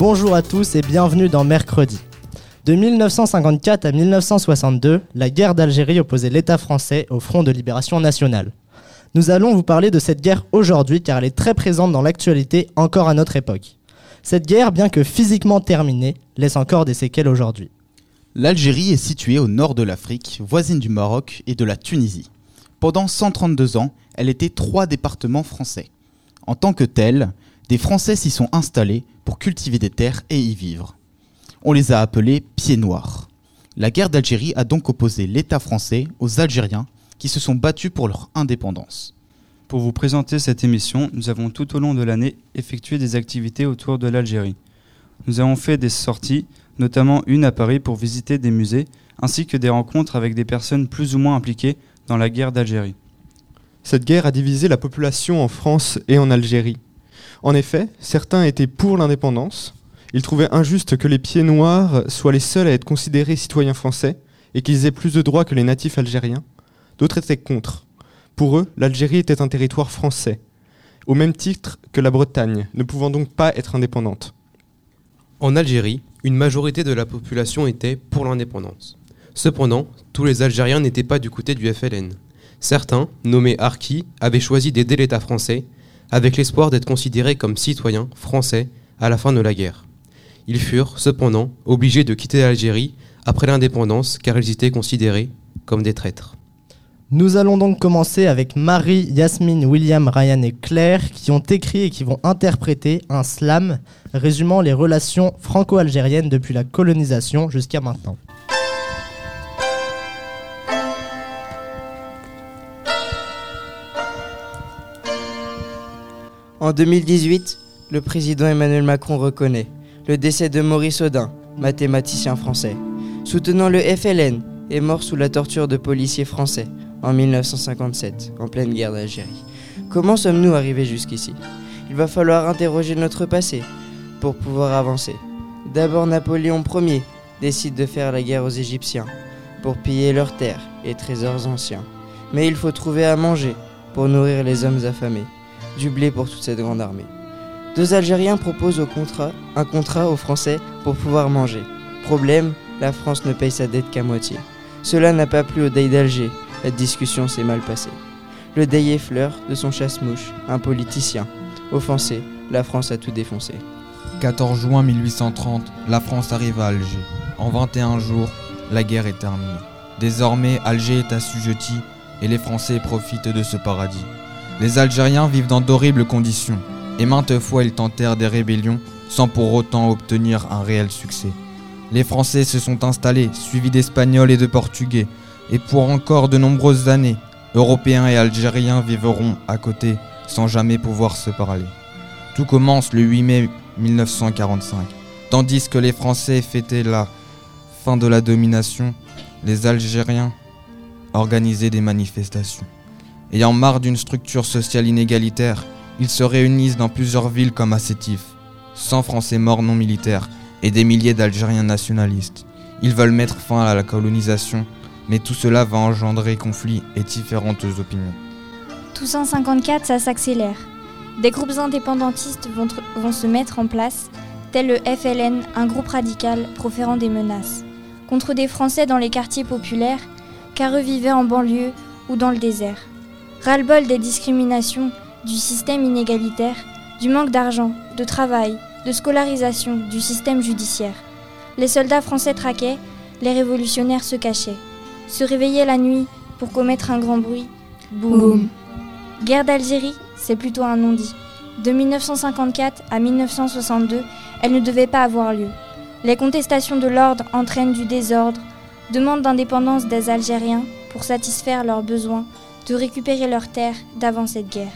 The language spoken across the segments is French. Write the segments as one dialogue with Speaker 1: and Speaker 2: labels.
Speaker 1: Bonjour à tous et bienvenue dans Mercredi. De 1954 à 1962, la guerre d'Algérie opposait l'État français au Front de libération nationale. Nous allons vous parler de cette guerre aujourd'hui car elle est très présente dans l'actualité encore à notre époque. Cette guerre, bien que physiquement terminée, laisse encore des séquelles aujourd'hui.
Speaker 2: L'Algérie est située au nord de l'Afrique, voisine du Maroc et de la Tunisie. Pendant 132 ans, elle était trois départements français. En tant que tels, des Français s'y sont installés pour cultiver des terres et y vivre. On les a appelés pieds noirs. La guerre d'Algérie a donc opposé l'État français aux Algériens qui se sont battus pour leur indépendance.
Speaker 3: Pour vous présenter cette émission, nous avons tout au long de l'année effectué des activités autour de l'Algérie. Nous avons fait des sorties, notamment une à Paris pour visiter des musées, ainsi que des rencontres avec des personnes plus ou moins impliquées dans la guerre d'Algérie.
Speaker 4: Cette guerre a divisé la population en France et en Algérie. En effet, certains étaient pour l'indépendance, ils trouvaient injuste que les pieds noirs soient les seuls à être considérés citoyens français et qu'ils aient plus de droits que les natifs algériens. D'autres étaient contre. Pour eux, l'Algérie était un territoire français, au même titre que la Bretagne, ne pouvant donc pas être indépendante.
Speaker 5: En Algérie, une majorité de la population était pour l'indépendance. Cependant, tous les Algériens n'étaient pas du côté du FLN. Certains, nommés Harki, avaient choisi d'aider l'État français, avec l'espoir d'être considérés comme citoyens français à la fin de la guerre. Ils furent, cependant, obligés de quitter l'Algérie après l'indépendance car ils étaient considérés comme des traîtres.
Speaker 1: Nous allons donc commencer avec Marie, Yasmine, William, Ryan et Claire qui ont écrit et qui vont interpréter un slam résumant les relations franco-algériennes depuis la colonisation jusqu'à maintenant.
Speaker 6: En 2018, le président Emmanuel Macron reconnaît le décès de Maurice Audin, mathématicien français, soutenant le FLN et mort sous la torture de policiers français en 1957, en pleine guerre d'Algérie. Comment sommes-nous arrivés jusqu'ici? Il va falloir interroger notre passé pour pouvoir avancer. D'abord Napoléon Ier décide de faire la guerre aux Égyptiens pour piller leurs terres et trésors anciens. Mais il faut trouver à manger pour nourrir les hommes affamés, du blé pour toute cette grande armée. Deux Algériens proposent au contrat, un contrat aux Français pour pouvoir manger. Problème, la France ne paye sa dette qu'à moitié. Cela n'a pas plu au Dey d'Alger, la discussion s'est mal passée. Le Dey effleure de son chasse-mouche, un politicien. Offensé, la France a tout défoncé.
Speaker 7: 14 juin 1830, la France arrive à Alger. En 21 jours, la guerre est terminée. Désormais, Alger est assujetti et les Français profitent de ce paradis. Les Algériens vivent dans d'horribles conditions et maintes fois ils tentèrent des rébellions sans pour autant obtenir un réel succès. Les Français se sont installés, suivis d'Espagnols et de Portugais, et pour encore de nombreuses années, Européens et Algériens vivront à côté sans jamais pouvoir se parler. Tout commence le 8 mai 1945. Tandis que les Français fêtaient la fin de la domination, les Algériens organisaient des manifestations. Ayant marre d'une structure sociale inégalitaire, ils se réunissent dans plusieurs villes comme à Sétif. 100 Français morts non militaires et des milliers d'Algériens nationalistes. Ils veulent mettre fin à la colonisation, mais tout cela va engendrer conflits et différentes opinions.
Speaker 8: Toussaint 54, ça s'accélère. Des groupes indépendantistes vont, se mettre en place, tel le FLN, un groupe radical proférant des menaces, contre des Français dans les quartiers populaires, car eux vivaient en banlieue ou dans le désert. Ras-le-bol des discriminations, du système inégalitaire, du manque d'argent, de travail, de scolarisation, du système judiciaire. Les soldats français traquaient, les révolutionnaires se cachaient, se réveillaient la nuit pour commettre un grand bruit. Boum. Guerre d'Algérie, c'est plutôt un non-dit. De 1954 à 1962, elle ne devait pas avoir lieu. Les contestations de l'ordre entraînent du désordre, demande d'indépendance des Algériens pour satisfaire leurs besoins, de récupérer leurs terres d'avant cette guerre.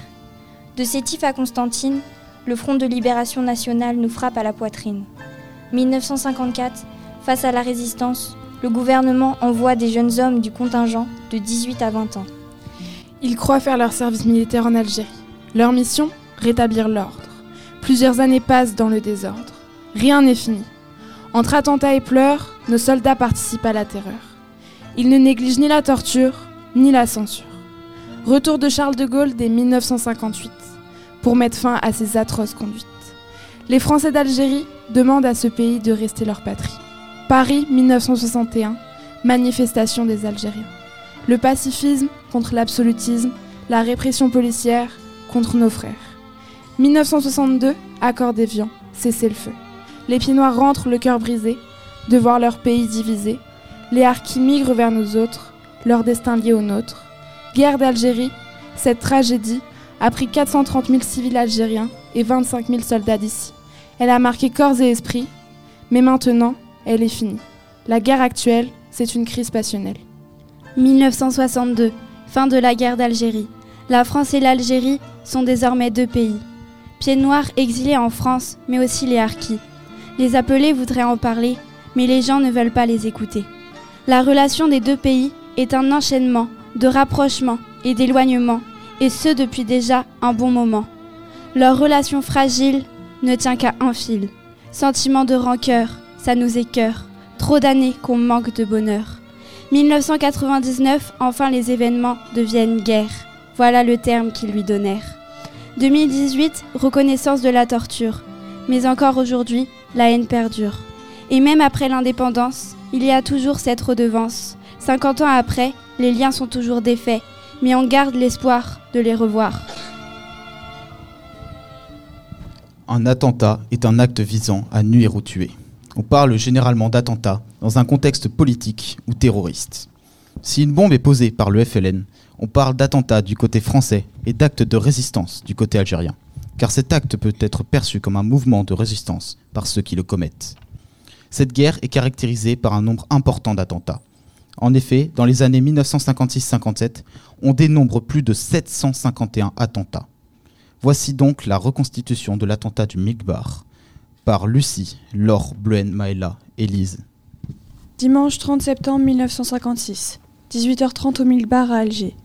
Speaker 9: De Sétif à Constantine, le Front de libération nationale nous frappe à la poitrine. 1954, face à la résistance, le gouvernement envoie des jeunes hommes du contingent de 18 à 20 ans.
Speaker 10: Ils croient faire leur service militaire en Algérie. Leur mission Rétablir l'ordre. Plusieurs années passent dans le désordre. Rien n'est fini. Entre attentats et pleurs, nos soldats participent à la terreur. Ils ne négligent ni la torture, ni la censure. Retour de Charles de Gaulle dès 1958 pour mettre fin à ces atroces conduites. Les Français d'Algérie demandent à ce pays de rester leur patrie. Paris 1961, manifestation des Algériens. Le pacifisme contre l'absolutisme, la répression policière contre nos frères. 1962, accord d'Évian, cessez le feu. Les pieds noirs rentrent le cœur brisé, de voir leur pays divisé. Les harkis migrent vers nous autres, leur destin lié au nôtre. Guerre d'Algérie, cette tragédie a pris 430 000 civils algériens et 25 000 soldats d'ici. Elle a marqué corps et esprit, mais maintenant, elle est finie. La guerre actuelle, c'est une crise passionnelle.
Speaker 9: 1962, fin de la guerre d'Algérie. La France et l'Algérie sont désormais deux pays. Pieds noirs exilés en France, mais aussi les harkis. Les appelés voudraient en parler, mais les gens ne veulent pas les écouter. La relation des deux pays est un enchaînement de rapprochement et d'éloignement, et ce depuis déjà un bon moment. Leur relation fragile ne tient qu'à un fil. Sentiment de rancœur, ça nous écœure. Trop d'années qu'on manque de bonheur. 1999, enfin les événements deviennent guerre. Voilà le terme qu'ils lui donnèrent. 2018, reconnaissance de la torture. Mais encore aujourd'hui, la haine perdure. Et même après l'indépendance, il y a toujours cette redevance. 50 ans après, les liens sont toujours défaits, mais on garde l'espoir de les revoir.
Speaker 2: Un attentat est un acte visant à nuire ou tuer. On parle généralement d'attentat dans un contexte politique ou terroriste. Si une bombe est posée par le FLN, on parle d'attentat du côté français et d'acte de résistance du côté algérien, car cet acte peut être perçu comme un mouvement de résistance par ceux qui le commettent. Cette guerre est caractérisée par un nombre important d'attentats. En effet, dans les années 1956-57, on dénombre plus de 751 attentats. Voici donc la reconstitution de l'attentat du Migbar par Lucie, Laure, Bluen, Maëla et Lise.
Speaker 11: Dimanche 30 septembre 1956, 18h30 au Milbar à Alger.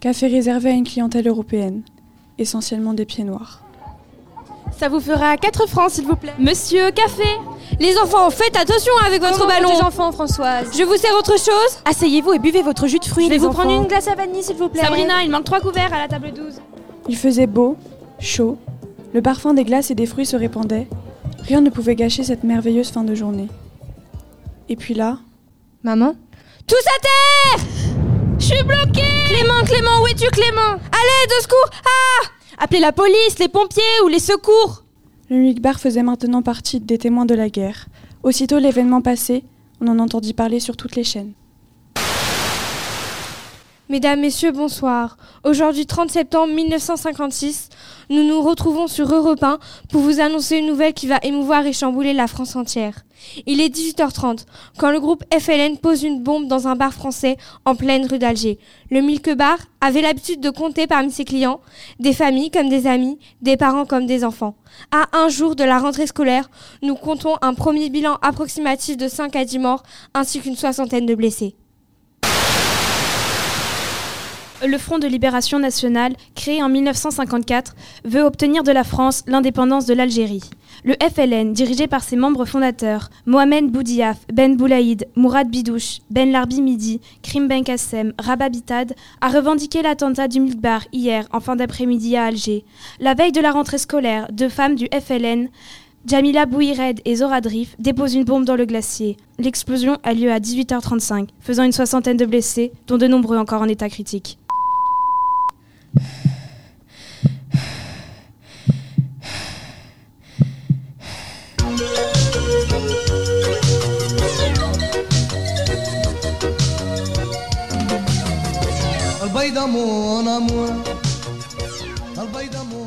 Speaker 11: Café réservé à une clientèle européenne, essentiellement des pieds noirs.
Speaker 12: Ça vous fera 4 francs, s'il vous plaît. Monsieur, café Les enfants, faites attention avec votre
Speaker 13: Comment
Speaker 12: ballon
Speaker 13: vos enfants, Françoise
Speaker 12: Je vous sers autre chose
Speaker 13: Asseyez-vous et buvez votre jus de fruits,
Speaker 12: Je vais
Speaker 13: les
Speaker 12: vous
Speaker 13: enfants.
Speaker 12: prendre une glace à vanille, s'il vous plaît.
Speaker 13: Sabrina,
Speaker 12: il manque 3 couverts à la table 12.
Speaker 11: Il faisait beau, chaud, le parfum des glaces et des fruits se répandait. Rien ne pouvait gâcher cette merveilleuse fin de journée. Et puis là,
Speaker 12: Maman Tous à terre Je suis bloquée Clément, Clément, où es-tu, Clément? Allez, de secours Ah Appelez la police, les pompiers ou les secours
Speaker 11: le Migbar faisait maintenant partie des témoins de la guerre. Aussitôt l'événement passé, on en entendit parler sur toutes les chaînes.
Speaker 12: Mesdames, Messieurs, bonsoir. Aujourd'hui, 30 septembre 1956, nous nous retrouvons sur Europe 1 pour vous annoncer une nouvelle qui va émouvoir et chambouler la France entière. Il est 18h30 quand le groupe FLN pose une bombe dans un bar français en pleine rue d'Alger. Le Milk Bar avait l'habitude de compter parmi ses clients des familles comme des amis, des parents comme des enfants. À un jour de la rentrée scolaire, nous comptons un premier bilan approximatif de 5 à 10 morts ainsi qu'une soixantaine de blessés.
Speaker 13: Le Front de libération nationale, créé en 1954, veut obtenir de la France l'indépendance de l'Algérie. Le FLN, dirigé par ses membres fondateurs, Mohamed Boudiaf, Ben Boulaïd, Mourad Bidouche, Ben Larbi Midi, Krim Ben Kassem, Rabah Bitad, a revendiqué l'attentat du Milkbar hier en fin d'après-midi à Alger. La veille de la rentrée scolaire, deux femmes du FLN, Jamila Bouired et Zora Drif, déposent une bombe dans le glacier. L'explosion a lieu à 18h35, faisant une soixantaine de blessés, dont de nombreux encore en état critique.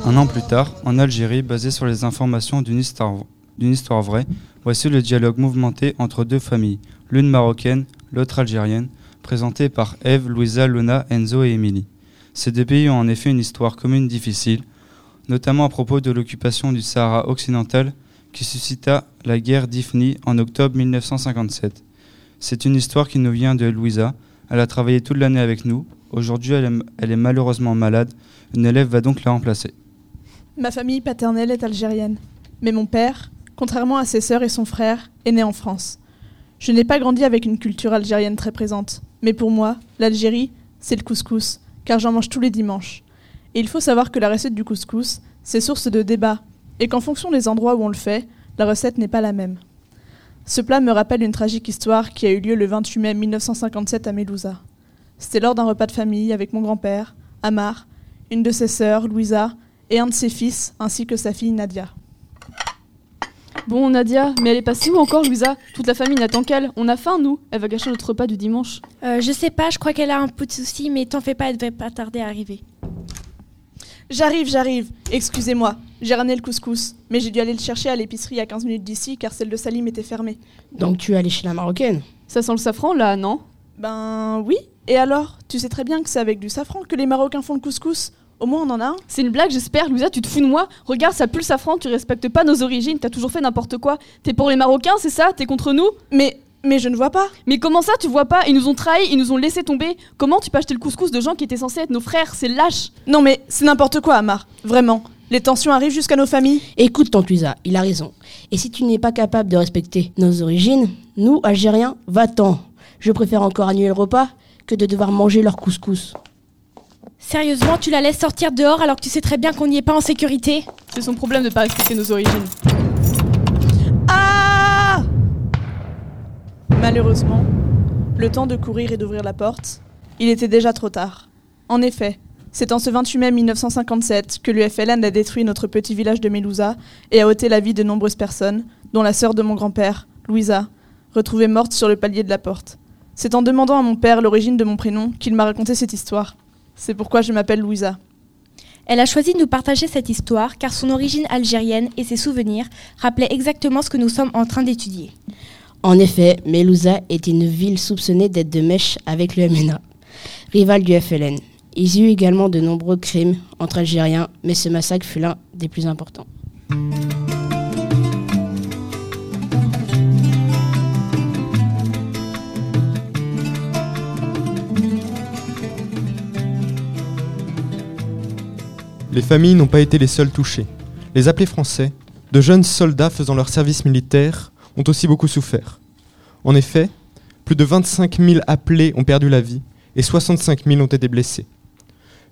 Speaker 3: Un an plus tard, en Algérie, basé sur les informations d'une histoire, vraie, voici le dialogue mouvementé entre deux familles, l'une marocaine, l'autre algérienne, présenté par Eve, Louisa, Luna, Enzo et Émilie. Ces deux pays ont en effet une histoire commune difficile. notamment à propos de l'occupation du Sahara occidental qui suscita la guerre d'Ifni en octobre 1957. C'est une histoire qui nous vient de Louisa. Elle a travaillé toute l'année avec nous. Aujourd'hui, elle, est- malheureusement malade. Une élève va donc la remplacer.
Speaker 14: Ma famille paternelle est algérienne. Mais mon père, contrairement à ses sœurs et son frère, est né en France. Je n'ai pas grandi avec une culture algérienne très présente. Mais pour moi, l'Algérie, c'est le couscous, car j'en mange tous les dimanches. Et il faut savoir que la recette du couscous, c'est source de débat, et qu'en fonction des endroits où on le fait, la recette n'est pas la même. Ce plat me rappelle une tragique histoire qui a eu lieu le 28 mai 1957 à Mélouza. C'était lors d'un repas de famille avec mon grand-père, Amar, une de ses sœurs, Louisa, et un de ses fils, ainsi que sa fille Nadia.
Speaker 15: Bon, Nadia, mais elle est passée où encore, Louisa Toute la famille n'attend qu'elle. On a faim, nous. Elle va gâcher notre repas du dimanche.
Speaker 8: Euh, je sais pas, je crois qu'elle a un petit souci, mais t'en fais pas, elle devrait pas tarder à arriver.
Speaker 14: J'arrive, j'arrive. Excusez-moi, j'ai ramené le couscous, mais j'ai dû aller le chercher à l'épicerie à 15 minutes d'ici car celle de Salim était fermée.
Speaker 15: Donc tu es allée chez la marocaine? Ça sent le safran, là, non?
Speaker 14: Ben oui. Et alors? Tu sais très bien que c'est avec du safran que les Marocains font le couscous. Au moins on en a un.
Speaker 15: C'est une blague, j'espère. Louisa, tu te fous de moi Regarde, ça pue le safran, tu respectes pas nos origines, t'as toujours fait n'importe quoi. T'es pour les Marocains, c'est ça? T'es contre nous?
Speaker 14: Mais. Mais je ne vois pas.
Speaker 15: Mais comment ça, tu vois pas? Ils nous ont trahis, ils nous ont laissé tomber. Comment tu peux acheter le couscous de gens qui étaient censés être nos frères? C'est lâche
Speaker 14: Non mais c'est n'importe quoi, Amar. Vraiment. Les tensions arrivent jusqu'à nos familles.
Speaker 16: Écoute, tante Luisa, il a raison. Et si tu n'es pas capable de respecter nos origines, nous, Algériens, va-t'en. Je préfère encore annuler le repas que de devoir manger leur couscous.
Speaker 8: Sérieusement, tu la laisses sortir dehors alors que tu sais très bien qu'on n'y est pas en sécurité?
Speaker 15: C'est son problème de pas respecter nos origines.
Speaker 14: Ah Malheureusement, le temps de courir et d'ouvrir la porte, il était déjà trop tard. En effet, c'est en ce 28 mai 1957 que l'UFLN a détruit notre petit village de Mélouza et a ôté la vie de nombreuses personnes, dont la sœur de mon grand-père, Louisa, retrouvée morte sur le palier de la porte. C'est en demandant à mon père l'origine de mon prénom qu'il m'a raconté cette histoire. C'est pourquoi je m'appelle Louisa.
Speaker 9: Elle a choisi de nous partager cette histoire car son origine algérienne et ses souvenirs rappelaient exactement ce que nous sommes en train d'étudier.
Speaker 16: En effet, Melouza est une ville soupçonnée d'être de mèche avec le MNA, rival du FLN. Il y eut également de nombreux crimes entre Algériens, mais ce massacre fut l'un des plus importants.
Speaker 4: Les familles n'ont pas été les seules touchées. Les appelés français, de jeunes soldats faisant leur service militaire, ont aussi beaucoup souffert. En effet, plus de 25 000 appelés ont perdu la vie et 65 000 ont été blessés.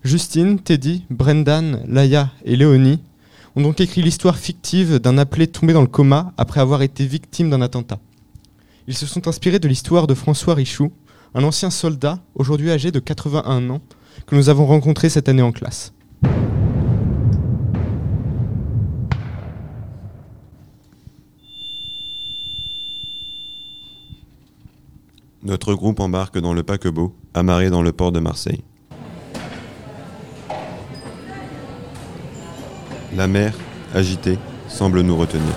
Speaker 4: Justine, Teddy, Brendan, Laïa et Léonie ont donc écrit l'histoire fictive d'un appelé tombé dans le coma après avoir été victime d'un attentat. Ils se sont inspirés de l'histoire de François Richoux, un ancien soldat, aujourd'hui âgé de 81 ans, que nous avons rencontré cette année en classe.
Speaker 17: Notre groupe embarque dans le paquebot, amarré dans le port de Marseille. La mer, agitée, semble nous retenir.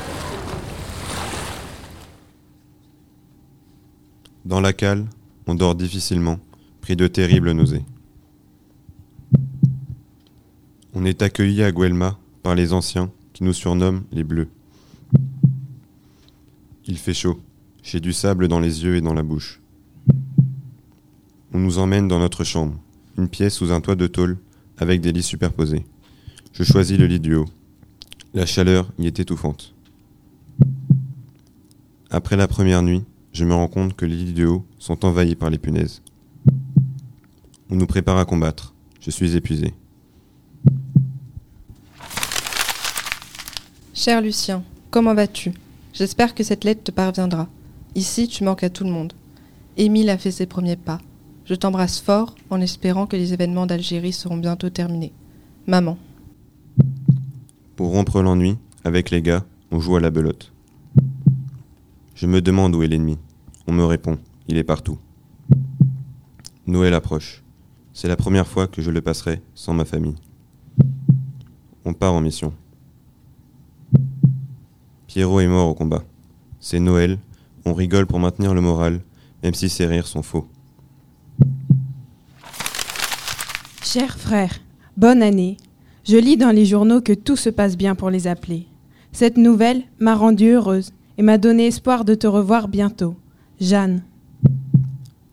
Speaker 17: Dans la cale, on dort difficilement, pris de terribles nausées. On est accueilli à Guelma par les anciens qui nous surnomment les Bleus. Il fait chaud, j'ai du sable dans les yeux et dans la bouche. On nous emmène dans notre chambre, une pièce sous un toit de tôle avec des lits superposés. Je choisis le lit du haut. La chaleur y est étouffante. Après la première nuit, je me rends compte que les lits du haut sont envahis par les punaises. On nous prépare à combattre. Je suis épuisé.
Speaker 18: Cher Lucien, comment vas-tu? J'espère que cette lettre te parviendra. Ici, tu manques à tout le monde. Émile a fait ses premiers pas. Je t'embrasse fort en espérant que les événements d'Algérie seront bientôt terminés. Maman.
Speaker 17: Pour rompre l'ennui, avec les gars, on joue à la belote. Je me demande où est l'ennemi. On me répond, il est partout. Noël approche. C'est la première fois que je le passerai sans ma famille. On part en mission. Pierrot est mort au combat. C'est Noël, on rigole pour maintenir le moral, même si ces rires sont faux.
Speaker 19: Cher frère, bonne année. Je lis dans les journaux que tout se passe bien pour les appeler. Cette nouvelle m'a rendue heureuse et m'a donné espoir de te revoir bientôt. Jeanne.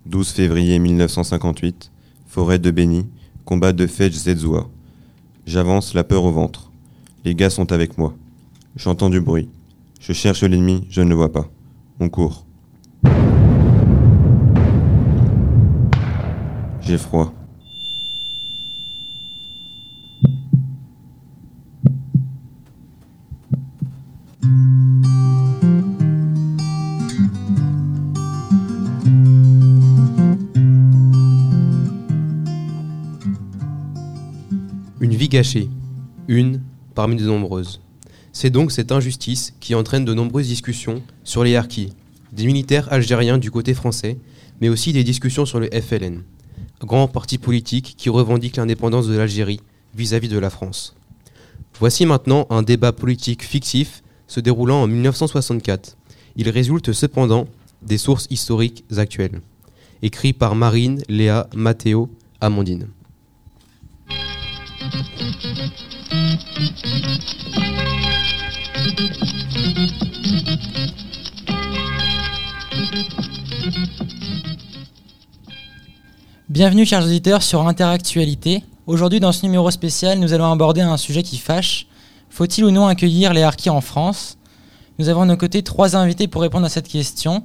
Speaker 17: 12 février 1958, forêt de Béni, combat de Fedj Zedzoua. J'avance la peur au ventre. Les gars sont avec moi. J'entends du bruit. Je cherche l'ennemi, je ne le vois pas. On court. J'ai froid.
Speaker 5: Gâchée, une parmi de nombreuses. C'est donc cette injustice qui entraîne de nombreuses discussions sur les harkis, des militaires algériens du côté français, mais aussi des discussions sur le FLN, grand parti politique qui revendique l'indépendance de l'Algérie vis-à-vis de la France. Voici maintenant un débat politique fictif se déroulant en 1964. Il résulte cependant des sources historiques actuelles. Écrit par Marine, Léa, Mathéo, Amandine.
Speaker 12: Bienvenue chers auditeurs sur Interactualité. Aujourd'hui dans ce numéro spécial, nous allons aborder un sujet qui fâche. Faut-il ou non accueillir les harkis en France? Nous avons à nos côtés trois invités pour répondre à cette question.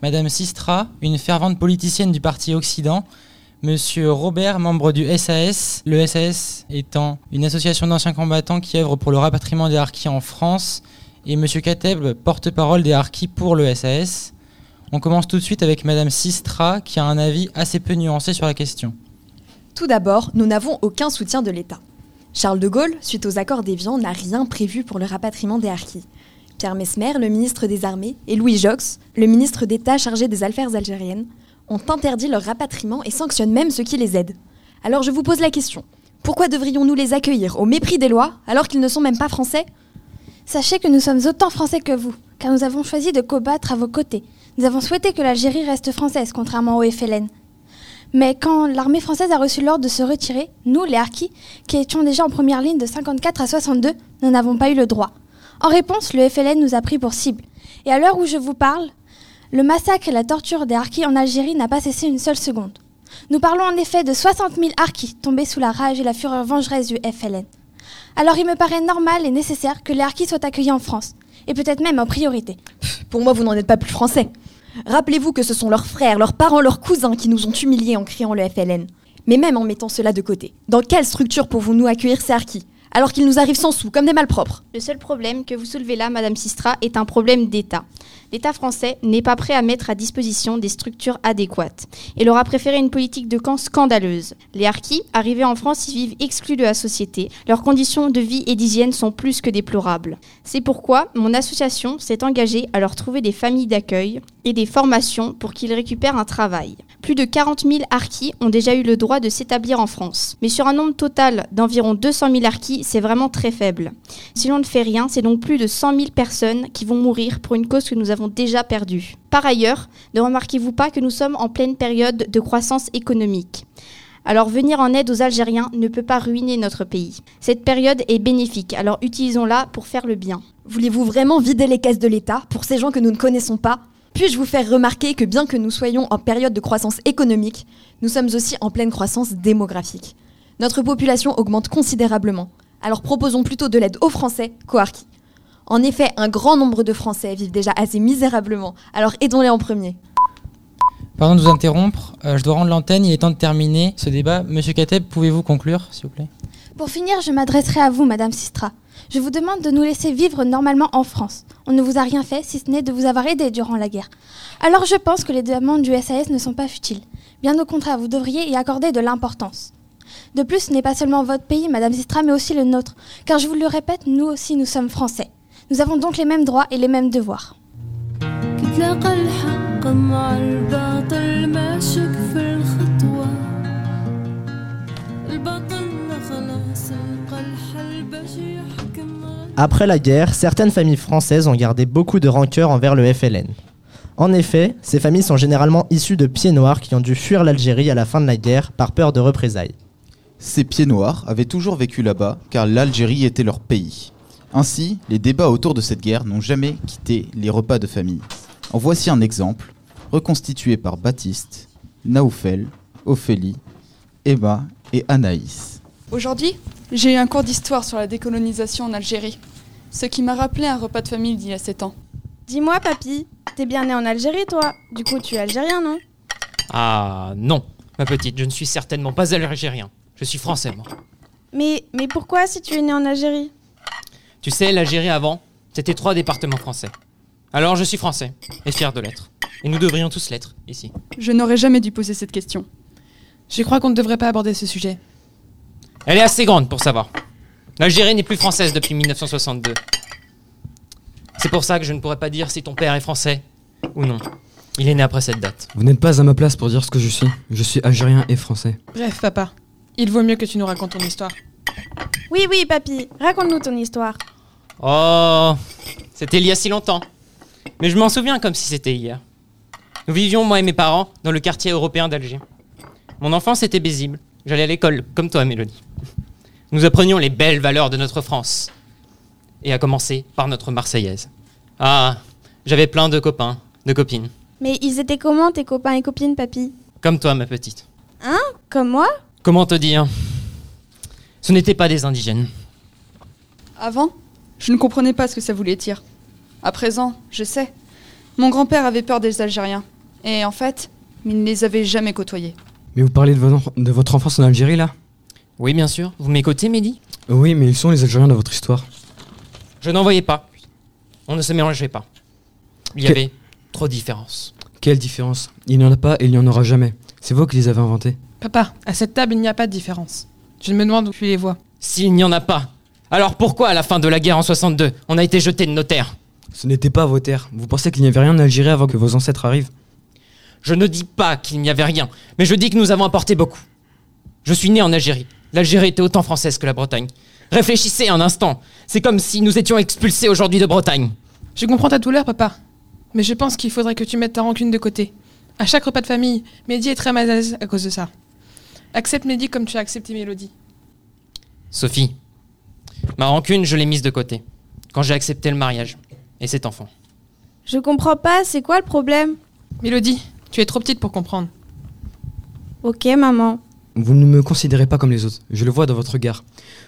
Speaker 12: Madame Sistra, une fervente politicienne du parti Occident. Monsieur Robert, membre du SAS, le SAS étant une association d'anciens combattants qui œuvre pour le rapatriement des harkis en France. Et Monsieur Kateb, porte-parole des harkis pour le SAS. On commence tout de suite avec Madame Sistra qui a un avis assez peu nuancé sur la question.
Speaker 20: Tout d'abord, nous n'avons aucun soutien de l'État. Charles de Gaulle, suite aux accords d'Évian, n'a rien prévu pour le rapatriement des harkis. Pierre Mesmer, le ministre des Armées, et Louis Jox, le ministre d'État chargé des affaires algériennes, ont interdit leur rapatriement et sanctionnent même ceux qui les aident. Alors je vous pose la question. Pourquoi devrions-nous les accueillir au mépris des lois alors qu'ils ne sont même pas français?
Speaker 8: Sachez que nous sommes autant français que vous, car nous avons choisi de combattre à vos côtés. Nous avons souhaité que l'Algérie reste française, contrairement au FLN. Mais quand l'armée française a reçu l'ordre de se retirer, nous, les Harkis, qui étions déjà en première ligne de 54 à 62, nous n'avons pas eu le droit. En réponse, le FLN nous a pris pour cible. Et à l'heure où je vous parle, le massacre et la torture des Harkis en Algérie n'a pas cessé une seule seconde. Nous parlons en effet de 60 000 Harkis tombés sous la rage et la fureur vengeresse du FLN. Alors il me paraît normal et nécessaire que les Harkis soient accueillis en France, et peut-être même en priorité.
Speaker 20: Pour moi, vous n'en êtes pas plus français. Rappelez-vous que ce sont leurs frères, leurs parents, leurs cousins qui nous ont humiliés en criant le FLN. Mais même en mettant cela de côté, dans quelle structure pouvons-nous accueillir ces harkis alors qu'ils nous arrivent sans sous, comme des malpropres?
Speaker 21: Le seul problème que vous soulevez là, Madame Sistra, est un problème d'État. L'État français n'est pas prêt à mettre à disposition des structures adéquates. Il aura préféré une politique de camp scandaleuse. Les harkis, arrivés en France, y vivent exclus de la société. Leurs conditions de vie et d'hygiène sont plus que déplorables. C'est pourquoi mon association s'est engagée à leur trouver des familles d'accueil et des formations pour qu'ils récupèrent un travail. Plus de 40 000 harkis ont déjà eu le droit de s'établir en France. Mais sur un nombre total d'environ 200 000 harkis, c'est vraiment très faible. Si l'on ne fait rien, c'est donc plus de 100 000 personnes qui vont mourir pour une cause que nous avons déjà perdue. Par ailleurs, ne remarquez-vous pas que nous sommes en pleine période de croissance économique? Alors venir en aide aux Algériens ne peut pas ruiner notre pays. Cette période est bénéfique, alors utilisons-la pour faire le bien.
Speaker 20: Voulez-vous vraiment vider les caisses de l'État? Pour ces gens que nous ne connaissons pas puis-je vous faire remarquer que bien que nous soyons en période de croissance économique, nous sommes aussi en pleine croissance démographique? Notre population augmente considérablement, alors proposons plutôt de l'aide aux Français qu'aux Harkis. En effet, un grand nombre de Français vivent déjà assez misérablement, alors aidons-les en premier.
Speaker 12: Pardon de vous interrompre, euh, je dois rendre l'antenne, il est temps de terminer ce débat. Monsieur Kateb, pouvez-vous conclure, s'il vous plaît?
Speaker 8: Pour finir, je m'adresserai à vous, Madame Sistra. Je vous demande de nous laisser vivre normalement en France. On ne vous a rien fait si ce n'est de vous avoir aidé durant la guerre. Alors je pense que les demandes du SAS ne sont pas futiles. Bien au contraire, vous devriez y accorder de l'importance. De plus, ce n'est pas seulement votre pays, Madame Sistra, mais aussi le nôtre. Car je vous le répète, nous aussi, nous sommes français. Nous avons donc les mêmes droits et les mêmes devoirs.
Speaker 1: Après la guerre, certaines familles françaises ont gardé beaucoup de rancœur envers le FLN. En effet, ces familles sont généralement issues de pieds noirs qui ont dû fuir l'Algérie à la fin de la guerre par peur de représailles.
Speaker 2: Ces pieds noirs avaient toujours vécu là-bas car l'Algérie était leur pays. Ainsi, les débats autour de cette guerre n'ont jamais quitté les repas de famille. En voici un exemple, reconstitué par Baptiste, Naoufel, Ophélie, Emma et Anaïs.
Speaker 22: Aujourd'hui, j'ai eu un cours d'histoire sur la décolonisation en Algérie, ce qui m'a rappelé un repas de famille d'il y a 7 ans.
Speaker 8: Dis-moi, papy, t'es bien né en Algérie, toi Du coup, tu es algérien, non?
Speaker 23: Ah non, ma petite, je ne suis certainement pas algérien. Je suis français, moi.
Speaker 8: Mais, mais pourquoi si tu es né en Algérie?
Speaker 23: Tu sais, l'Algérie avant, c'était trois départements français. Alors je suis français, et fier de l'être. Et nous devrions tous l'être, ici.
Speaker 22: Je n'aurais jamais dû poser cette question.
Speaker 24: Je crois qu'on ne devrait pas aborder ce sujet.
Speaker 23: Elle est assez grande pour savoir. L'Algérie n'est plus française depuis 1962. C'est pour ça que je ne pourrais pas dire si ton père est français ou non. Il est né après cette date.
Speaker 25: Vous n'êtes pas à ma place pour dire ce que je suis. Je suis algérien et français.
Speaker 24: Bref, papa, il vaut mieux que tu nous racontes ton histoire.
Speaker 8: Oui, oui, papy, raconte-nous ton histoire.
Speaker 23: Oh, c'était il y a si longtemps. Mais je m'en souviens comme si c'était hier. Nous vivions, moi et mes parents, dans le quartier européen d'Alger. Mon enfance était paisible. J'allais à l'école, comme toi, Mélodie. Nous apprenions les belles valeurs de notre France. Et à commencer par notre Marseillaise. Ah, j'avais plein de copains, de copines.
Speaker 8: Mais ils étaient comment, tes copains et copines, papy?
Speaker 23: Comme toi, ma petite.
Speaker 8: Hein? Comme moi?
Speaker 23: Comment te dire? Ce n'étaient pas des indigènes.
Speaker 22: Avant, je ne comprenais pas ce que ça voulait dire. À présent, je sais. Mon grand-père avait peur des Algériens. Et en fait, il ne les avait jamais côtoyés.
Speaker 25: Mais vous parlez de, votre- de votre enfance en Algérie là?
Speaker 23: Oui, bien sûr. Vous m'écoutez, Mehdi?
Speaker 25: Oui, mais ils sont les Algériens dans votre histoire.
Speaker 23: Je n'en voyais pas. On ne se mélangeait pas. Il y
Speaker 25: Que-
Speaker 23: avait trop de différences.
Speaker 25: Quelle différence? Il n'y en a pas et il n'y en aura jamais. C'est vous qui les avez inventés.
Speaker 24: Papa, à cette table, il n'y a pas de différence. Je me demande où tu les vois.
Speaker 23: S'il n'y en a pas, alors pourquoi à la fin de la guerre en 62, on a été jeté de nos terres
Speaker 25: Ce n'était pas vos terres. Vous pensez qu'il n'y avait rien en Algérie avant que vos ancêtres arrivent
Speaker 23: Je ne dis pas qu'il n'y avait rien, mais je dis que nous avons apporté beaucoup. Je suis né en Algérie. L'Algérie était autant française que la Bretagne. Réfléchissez un instant. C'est comme si nous étions expulsés aujourd'hui de Bretagne.
Speaker 24: Je comprends ta douleur, papa. Mais je pense qu'il faudrait que tu mettes ta rancune de côté. À chaque repas de famille, Mehdi est très mal à l'aise à cause de ça. Accepte Mehdi comme tu as accepté Mélodie.
Speaker 23: Sophie, ma rancune, je l'ai mise de côté. Quand j'ai accepté le mariage. Et cet enfant.
Speaker 8: Je comprends pas, c'est quoi le problème?
Speaker 24: Mélodie, tu es trop petite pour comprendre.
Speaker 8: Ok, maman.
Speaker 25: Vous ne me considérez pas comme les autres. Je le vois dans votre regard.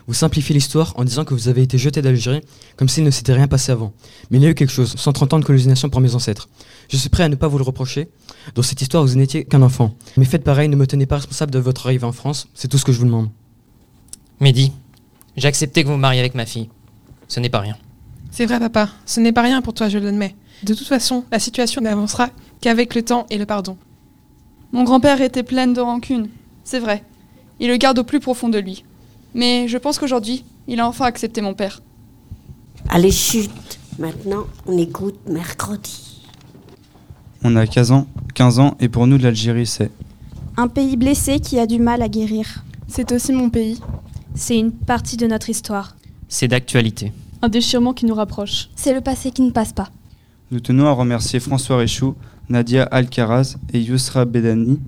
Speaker 25: Vous simplifiez l'histoire en disant que vous avez été jeté d'Algérie comme s'il ne s'était rien passé avant. Mais il y a eu quelque chose, 130 ans de colonisation pour mes ancêtres. Je suis prêt à ne pas vous le reprocher. Dans cette histoire, vous n'étiez qu'un enfant. Mais faites pareil, ne me tenez pas responsable de votre arrivée en France. C'est tout ce que je vous demande.
Speaker 23: Mehdi, j'ai accepté que vous vous mariez avec ma fille. Ce n'est pas rien.
Speaker 24: C'est vrai, papa. Ce n'est pas rien pour toi, je l'admets. De toute façon, la situation n'avancera qu'avec le temps et le pardon.
Speaker 22: Mon grand-père était plein de rancune, c'est vrai. Il le garde au plus profond de lui. Mais je pense qu'aujourd'hui, il a enfin accepté mon père.
Speaker 26: Allez, chut. Maintenant, on écoute mercredi.
Speaker 3: On a 15 ans, 15 ans et pour nous, l'Algérie, c'est.
Speaker 20: Un pays blessé qui a du mal à guérir.
Speaker 14: C'est aussi mon pays.
Speaker 13: C'est une partie de notre histoire.
Speaker 23: C'est d'actualité.
Speaker 14: Un déchirement qui nous rapproche.
Speaker 20: C'est le passé qui ne passe pas.
Speaker 3: Nous tenons à remercier François Réchou, Nadia Alcaraz et Yousra Bedani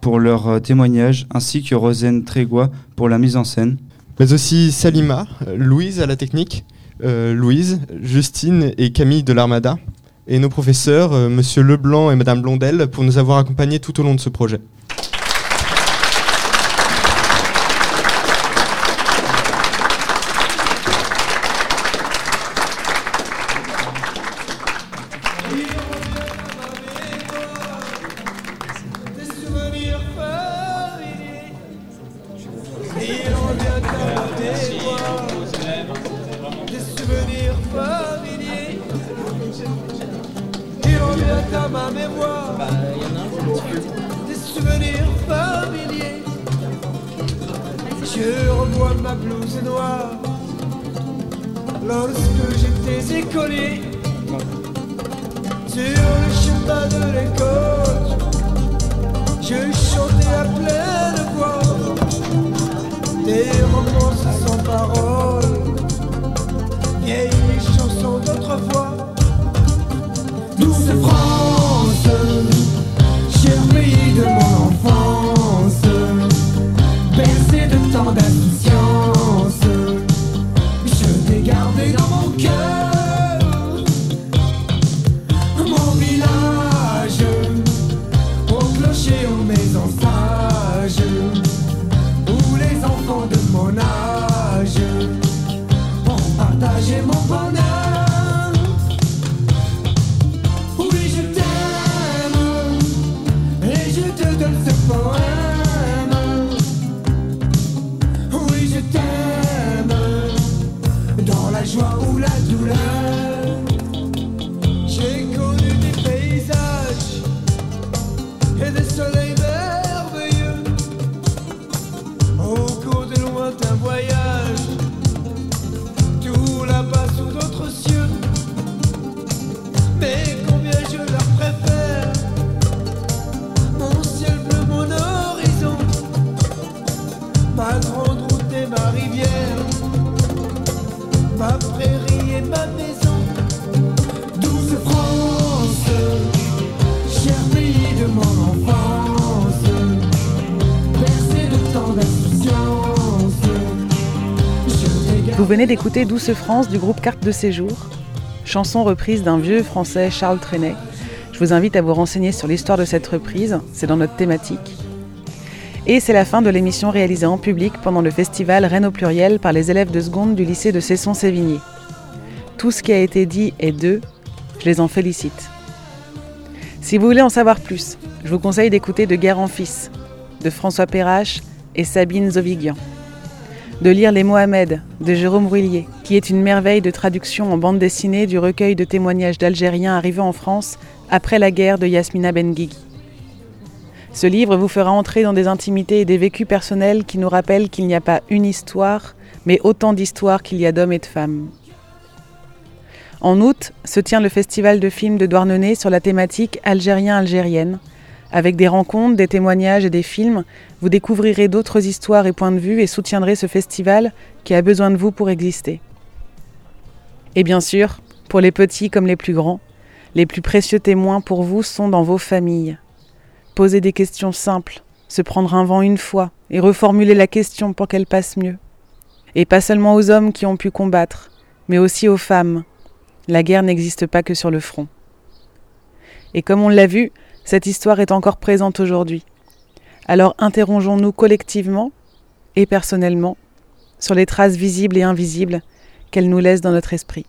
Speaker 3: pour leur euh, témoignage, ainsi que Rosane Trégois pour la mise en scène.
Speaker 4: Mais aussi Salima, euh, Louise à la technique, euh, Louise, Justine et Camille de l'Armada, et nos professeurs, euh, Monsieur Leblanc et Madame Blondel, pour nous avoir accompagnés tout au long de ce projet.
Speaker 27: Douce France, cours de
Speaker 11: venez d'écouter Douce France du groupe Carte de séjour, chanson reprise d'un vieux français Charles Trenet. Je vous invite à vous renseigner sur l'histoire de cette reprise, c'est dans notre thématique. Et c'est la fin de l'émission réalisée en public pendant le festival Rennes au pluriel par les élèves de seconde du lycée de Cesson-Sévigné. Tout ce qui a été dit est d'eux, je les en félicite. Si vous voulez en savoir plus, je vous conseille d'écouter De guerre en fils de François Perrache et Sabine Zovigian. De lire Les Mohamed de Jérôme Rouillier, qui est une merveille de traduction en bande dessinée du recueil de témoignages d'Algériens arrivés en France après la guerre de Yasmina Benguigui. Ce livre vous fera entrer dans des intimités et des vécus personnels qui nous rappellent qu'il n'y a pas une histoire, mais autant d'histoires qu'il y a d'hommes et de femmes. En août se tient le festival de films de Douarnenez sur la thématique algérien-algérienne. Avec des rencontres, des témoignages et des films, vous découvrirez d'autres histoires et points de vue et soutiendrez ce festival qui a besoin de vous pour exister. Et bien sûr, pour les petits comme les plus grands, les plus précieux témoins pour vous sont dans vos familles. Poser des questions simples, se prendre un vent une fois et reformuler la question pour qu'elle passe mieux. Et pas seulement aux hommes qui ont pu combattre, mais aussi aux femmes. La guerre n'existe pas que sur le front. Et comme on l'a vu, cette histoire est encore présente aujourd'hui. Alors interrogeons-nous collectivement et personnellement sur les traces visibles et invisibles qu'elle nous laisse dans notre esprit.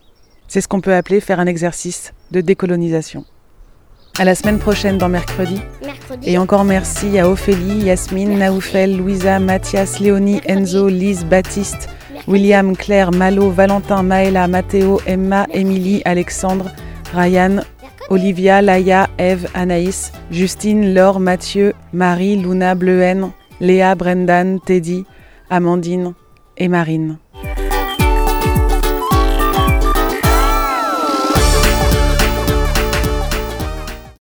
Speaker 11: C'est ce qu'on peut appeler faire un exercice de décolonisation. À la semaine prochaine dans Mercredi.
Speaker 28: Mercredi.
Speaker 11: Et encore merci à Ophélie, Yasmine, Naoufel, Louisa, Mathias, Léonie, Enzo, Lise, Baptiste, William, Claire, Malo, Valentin, Maëla, Mathéo, Emma, Émilie, Alexandre, Ryan, Olivia, Laïa, Eve, Anaïs, Justine, Laure, Mathieu, Marie, Luna, Bleuhen, Léa, Brendan, Teddy, Amandine et Marine.